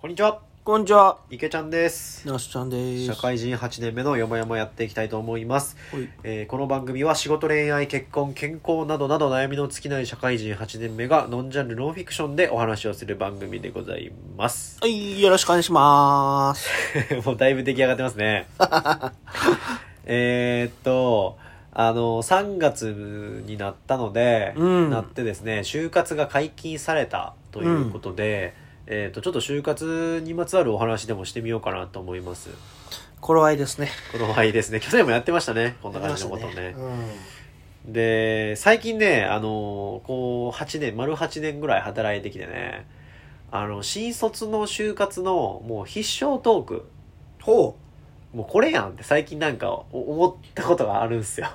こんにちは、こんにちは。池ちゃんです。なしちゃんです。社会人8年目の山々やっていきたいと思います。はいえーこの番組は仕事、恋愛、結婚、健康などなど悩みの尽きない社会人8年目がノンジャンル、ノンフィクションでお話をする番組でございます。はい、よろしくお願いします。もうだいぶ出来上がってますね。えーっと、あの、3月になったので、うんなってですね、就活が解禁されたということで、えーっと、ちょっと就活にまつわるお話でもしてみようかなと思います。頃合いですね。この場合ですね、去年もやってましたね、こんな感じのことをね。で、最近ね、あの、こう、8年、丸8年ぐらい働いてきてね、あの、新卒の就活の、もう必勝トーク、ほもうこれやんって最近なんかお思ったことがあるんすよ。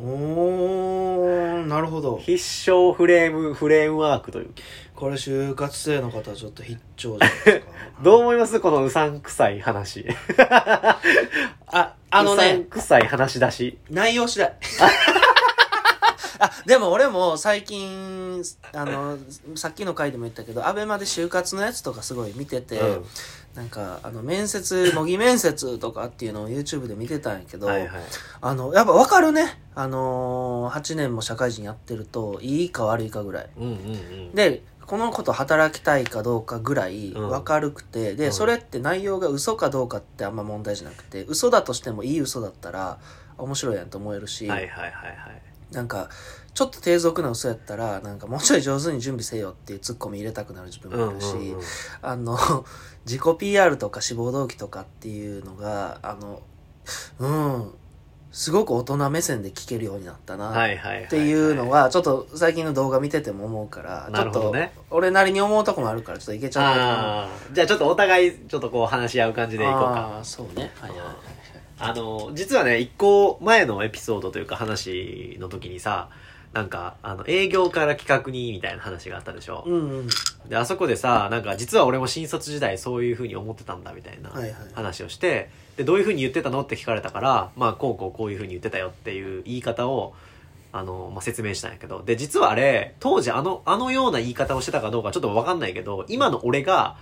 う。おー、なるほど。必勝フレーム、フレームワークという。これ就活生の方はちょっと必聴じゃないですか。どう思います？このうさんくさい話。あ、あのうさんね、くさい話し出し。内容次第。あ、でも俺も最近、あの、さっきの回でも言ったけど、アベマで就活のやつとかすごい見てて、うんなんか、あの、面接、模擬面接とかっていうのを YouTube で見てたんやけど、はいはい。あの、やっぱ分かるね。あのー、8年も社会人やってると、いいか悪いかぐらい。うんうんうん。で、この子と働きたいかどうかぐらいうん分かるくて、で、うんそれって内容が嘘かどうかってあんま問題じゃなくて、嘘だとしてもいい嘘だったら面白いやんと思えるし、はいはいはいはい。なんか、ちょっと低俗な嘘やったら、なんかもうちょい上手に準備せよっていうツッコミ入れたくなる自分うんうんもいるし、うん。あの、自己 PR とか志望動機とかっていうのが、あの、うん、すごく大人目線で聞けるようになったな。っていうのは、ちょっと最近の動画見てても思うから、ちなょっと俺なりに思うとこもあるから、ちょっといけちゃうああ、じゃあちょっとお互いちょっとこう話し合う感じでいこうか。ああ、そうね。はいはいはいはい。あの、実はね、一個前のエピソードというか話の時にさ、なんか、あの、営業から企画にみたいな話があったでしょ。うんうん。で、あそこでさ、なんか、実は俺も新卒時代そういう風に思ってたんだみたいなはいはい話をして、で、どういう風に言ってたのって聞かれたから、まあ、こうこうこういう風に言ってたよっていう言い方を、あの、まあ、説明したんやけど、で、実はあれ、当時あの、あのような言い方をしてたかどうかちょっとわかんないけど、今の俺が、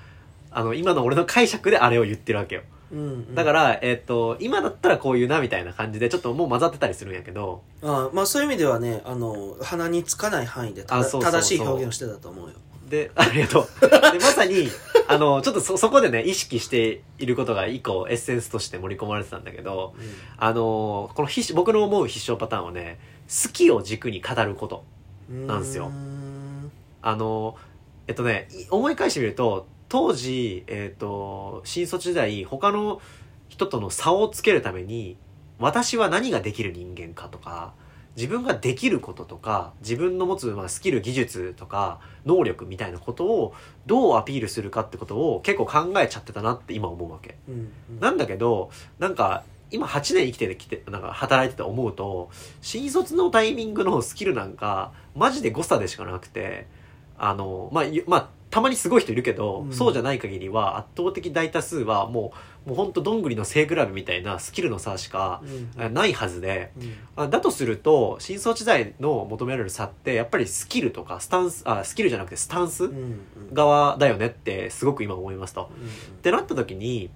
あの、今の俺の解釈であれを言ってるわけよ。うんうん、だから、えっ、と、今だったらこういうなみたいな感じで、ちょっともう混ざってたりするんやけど、ああまあそういう意味ではね、あの、鼻につかない範囲でただあそうそうそう正しい表現をしてたと思うよ。で、ありがとう。で、まさに、あの、ちょっとそ、そこでね、意識していることが一個エッセンスとして盛り込まれてたんだけど、あの、この必僕の思う必勝パターンはね、好きを軸に語ること。うんなんすようーんあの、えっとね、い思い返してみると、当時、えっ、と、新卒時代、他の人との差をつけるために、私は何ができる人間かとか、自分ができることとか、自分の持つ、まあ、スキル、技術とか、能力みたいなことをどうアピールするかってことを結構考えちゃってたなって今思うわけ。うんうんなんだけど、なんか、今8年生きてきて、なんか働いてて思うと、新卒のタイミングのスキルなんか、マジで誤差でしかなくて、あの、まあ、ゆまあ、たまにすごい人いるけど、うん。そうじゃない限りは圧倒的大多数はもう、もうほんとどんぐりの背比べみたいなスキルの差しかうん。あないはずで、うん。あだとすると、新卒時代の求められる差って、やっぱりスキルとかスタンス、あ、スキルじゃなくてスタンス側だよねってすごく今思いますと。うんってなった時に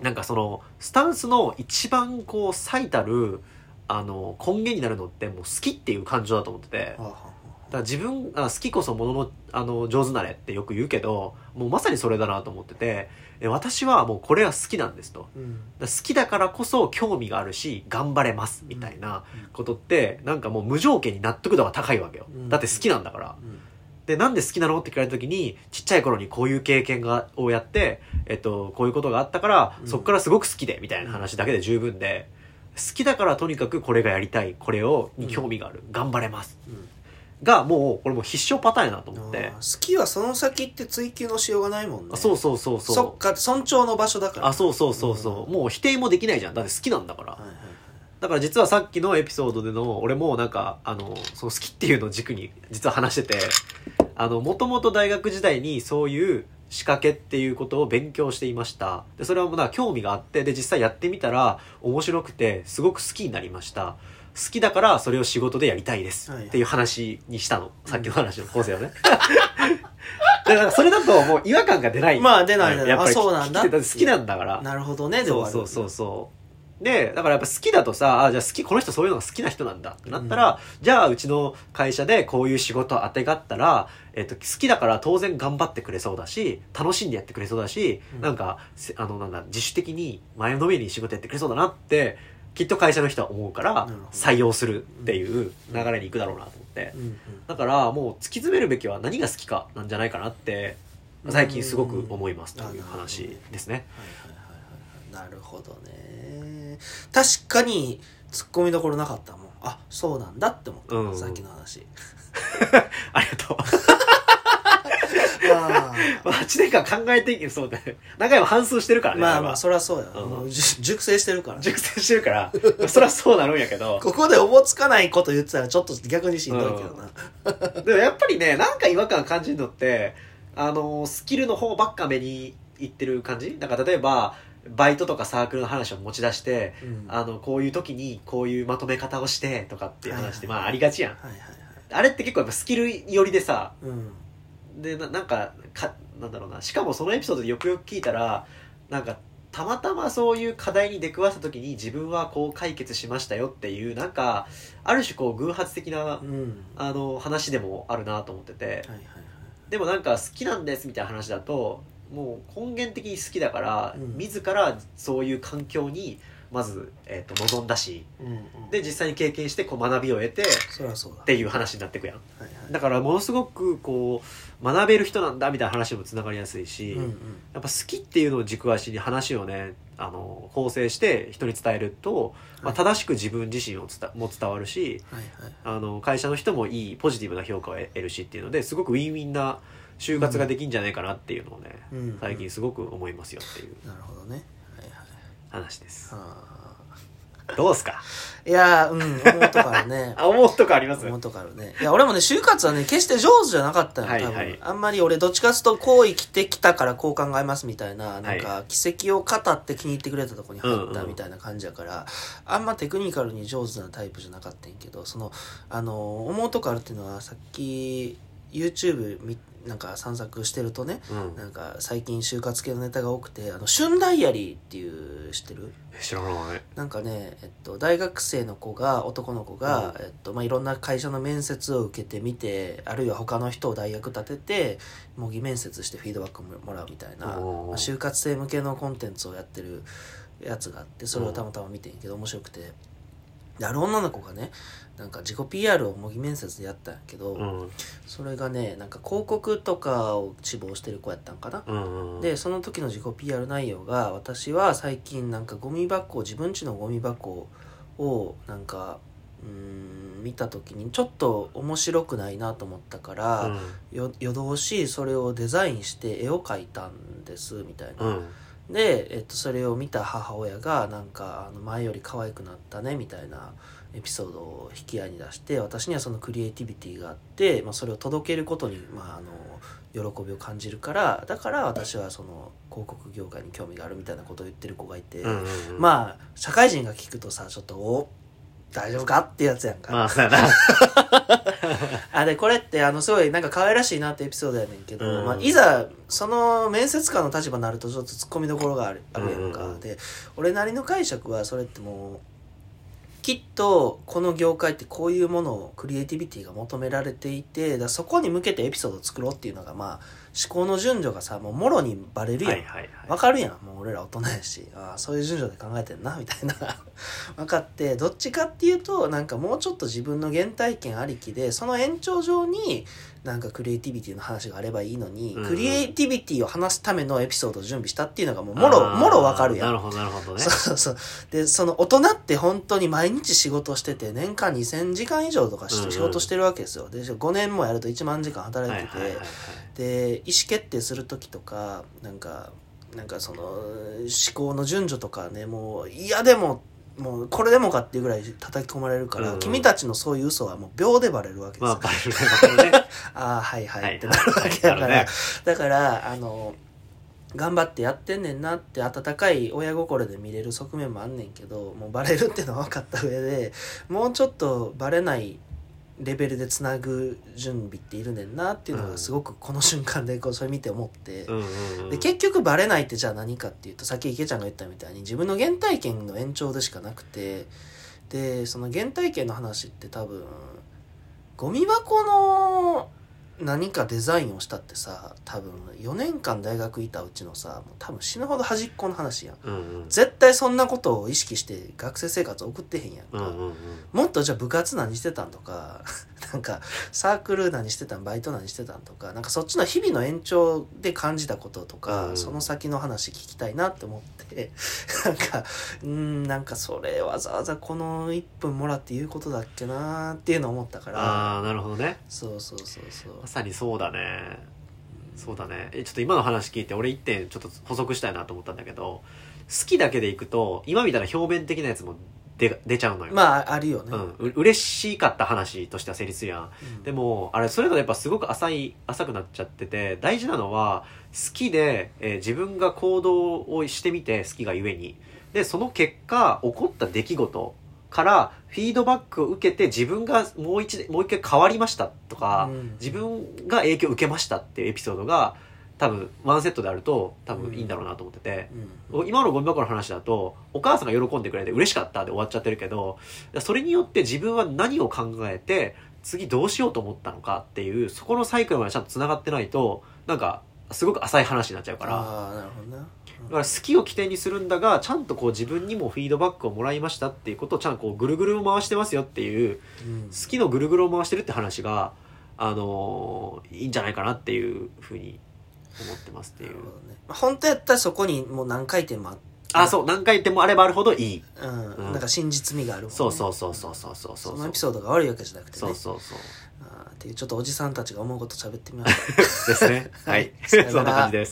なんかそのスタンスの一番こう最たるあの根源になるのってもう好きっていう感情だと思ってて。だかはあはら自分あ好きこそもののあの上手なれってよく言うけどもうまさにそれだなと思っててえ私はもうこれは好きなんですと。あうん。好きだからこそ興味があるし頑張れますみたいなことってなんかもう無条件に納得度が高いわけよ。うん。だって好きなんだから。うん。で、なんで好きなのって聞かれた時に、ちっちゃい頃にこういう経験が、をやって、えっと、こういうことがあったから、うん。そっからすごく好きで、みたいな話だけで十分で、好きだからとにかくこれがやりたい、これを、に興味がある、頑張れます。うんが、もう、これもう必勝パターンやなと思って好きはその先って追求のしようがないもんねあそうそうそうそう。そっか尊重の場所だからあ、そうそうそうそう。もう否定もできないじゃん。だって好きなんだからはい。はいはいだから実はさっきのエピソードでの俺もなんかあのその好きっていうのを軸に実は話しててあのもともと大学時代にそういう仕掛けっていうことを勉強していました。でそれはもうな興味があってで実際やってみたら面白くてすごく好きになりました。好きだからそれを仕事でやりたいです。はいっていう話にしたの。さっきの話の構成をね。だからそれだともう違和感が出ない。まあ出ない出ない。やっぱりあそうなんだ。好きなんだから。なるほどね、で終わる。そうそうそうそう。で、だからやっぱ好きだとさ、あ、じゃあ好き、この人そういうのが好きな人なんだってなったら、じゃあうちの会社でこういう仕事当てがったら、えっと、好きだから当然頑張ってくれそうだし、楽しんでやってくれそうだし、うん。なんか、せあの、なんだ、自主的に前のめりに仕事やってくれそうだなって、きっと会社の人は思うから採用するっていう流れに行くだろうなと思って。うん。うんだからもう突き詰めるべきは何が好きかなんじゃないかなって、最近すごく思いますという話ですね。なるほどね。確かに突っ込みどころなかったもん。あそうなんだって思った、うん。さっきの話。ありがとう。あまあ、8年間考えていけそうだね。何回も反数してるからね。まあまあそりゃそうや、うん。もうじ熟成してるから。熟成してるから、そりゃそうなるんやけど。ここでおぼつかないこと言ってたらちょっと逆にしんどいけどな、でもやっぱりね、なんか違和感感じるのって、あの、スキルの方ばっか目にいってる感じ？だから例えば、バイトとかサークルの話を持ち出して、うん。あの、こういう時にこういうまとめ方をしてとかっていう話って、はい。まあありがちやん。はいはいはい。あれって結構やっぱスキル寄りでさ、うん。でななんかかなんだろうな。しかもそのエピソードでよくよく聞いたらなんかたまたまそういう課題に出くわした時に自分はこう解決しましたよっていうなんかある種こう偶発的なうん。あの話でもあるなと思ってて。はいはいはいでもなんか好きなんですみたいな話だともう根源的に好きだから、うん。自らそういう環境にまず、えー、と望んだしうんうん。で実際に経験してこう学びを得てっそそうだ。ていう話になってくやん。はいはい。だからものすごくこう学べる人なんだみたいな話にもつながりやすいし、うんうん。やっぱ好きっていうのを軸足に話をねあの構成して人に伝えると、まあ、はい。正しく自分自身を伝も伝わるしはいはい。あの会社の人もいいポジティブな評価を得るしっていうのですごくウィンウィンな就活ができんじゃないかなっていうのをね、うん。最近すごく思いますよっていうなるほどね。はいはい。話ですあどうですか？ーいやーうん思うとこあるね。あ思うとこあります？思うとこあるね。いや俺もね就活はね決して上手じゃなかったの多分、はい。はいあんまり俺どっちかっていうとこう生きてきたからこう考えますみたいななんか奇跡を語って気に入ってくれたとこに入ったみたいな感じやから、あんまテクニカルに上手なタイプじゃなかったんやけどそのあの思うとこあるっていうのはさっき YouTube みなんか散策してるとねうん。なんか最近就活系のネタが多くて「あの旬ダイアリー」っていう知ってる？知らない。なんかね、えっと、大学生の子が男の子が、えっとまあ、いろんな会社の面接を受けてみてあるいは他の人を大学立てて模擬面接してフィードバックももらうみたいな、まあおー就活生向けのコンテンツをやってるやつがあってそれをたまたま見てんけど面白くてである女の子がねなんか自己 PR を模擬面接でやったんやけど、うん。それがねなんか広告とかを志望してる子やったんかな、うんうんでその時の自己 PR 内容が私は最近なんかゴミ箱自分家のゴミ箱をなんかうーん見た時にちょっと面白くないなと思ったから、うん。よ夜通しそれをデザインして絵を描いたんですみたいな、うんで、えっと、それを見た母親がなんかあの前より可愛くなったねみたいなエピソードを引き合いに出して私にはそのクリエイティビティがあって、まあ、それを届けることに、まあ、あの喜びを感じるからだから私はその広告業界に興味があるみたいなことを言ってる子がいて、うんうんまあ社会人が聞くとさちょっとお大丈夫かってやつやんか、まあ あでこれってあのすごいなんか可愛らしいなってエピソードやねんけど、うん。まあ、いざその面接官の立場になるとちょっと突っ込みどころがあるあるやんか、うん。うんで俺なりの解釈はそれってもうきっとこの業界ってこういうものをクリエイティビティが求められていてだそこに向けてエピソードを作ろうっていうのがまあ思考の順序がさもうもろにバレるやん、はいはいはい。わかるやん。もう俺ら大人やし。ああそういう順序で考えてんなみたいな。分かってどっちかっていうとなんかもうちょっと自分の原体験ありきでその延長上になんかクリエイティビティの話があればいいのに、うん。クリエイティビティを話すためのエピソードを準備したっていうのがもうもろもろわかるやん。なるほどなるほどね。そうそうそう。でその大人って本当に毎日仕事してて年間2000時間以上とか仕事してるわけですよ。で5年もやると1万時間働いてて、はいはいはいはい。で意思決定する時とかなんかなんかその思考の順序とかねもう嫌でももうこれでもかっていうぐらい叩き込まれるから、うん君たちのそういう嘘はもう秒でバレるわけですよ、まあバレるね。ああはいはい、はい。ってなるわけだから、なるね。だからあの頑張ってやってんねんなって温かい親心で見れる側面もあんねんけどもうバレるっていうのは分かった上でもうちょっとバレないレベルでつなぐ準備っているねんなっていうのがすごくこの瞬間でこうそれ見て思って、で結局バレないってじゃあ何かっていうとさっき池ちゃんが言ったみたいに自分の原体験の延長でしかなくて。でその原体験の話って多分ゴミ箱の何かデザインをしたってさ多分4年間大学いたうちのさもう多分死ぬほど端っこの話やん。うんうん。絶対そんなことを意識して学生生活を送ってへんやんか、うんうんうん。もっとじゃあ部活何してたんとか なんかサークル何してたんバイト何してたんとかなんかそっちの日々の延長で感じたこととか、うんその先の話聞きたいなって思って なんかうんなんかそれわざわざこの1分もらって言うことだっけなっていうのを思ったから。ああなるほどね。そうそうそうそう。まさにそうだね。そうだね。えちょっと今の話聞いて俺一点ちょっと補足したいなと思ったんだけど好きだけでいくと今みたいな表面的なやつも出出ちゃうのよ、まああるよね、うん、う嬉しかった話としては成立するやん。うん。でもあれそれだとやっぱすごく浅い浅くなっちゃってて大事なのは好きで、えー自分が行動をしてみて好きがゆえに。でその結果起こった出来事からフィードバックを受けて自分がもう一もう一回変わりましたとか、うん。自分が影響を受けましたっていうエピソードが多分ワンセットであると多分いいんだろうなと思ってて、うん。今のゴミ箱の話だとお母さんが喜んでくれて嬉しかったで終わっちゃってるけどそれによって自分は何を考えて次どうしようと思ったのかっていうそこのサイクルまでちゃんとつながってないとなんかすごく浅い話になっちゃうから。ああなるほどな、だから好きを起点にするんだがちゃんとこう自分にもフィードバックをもらいましたっていうことをちゃんとこうぐるぐるを回してますよっていううん。好きのぐるぐるを回してるって話が、あのーいいんじゃないかなっていうふうに思ってますっていう。ね。まあ本当やったらそこにもう何回転もああそう何回でもあればあるほどいい。うん。うん。なんか真実味があるもんね。そうそうそうそうそうそうそのエピソードが悪いわけじゃなくてね。そうそうそう。あーっていうちょっとおじさんたちが思うこと喋ってみました ですね。はい。そんな感じです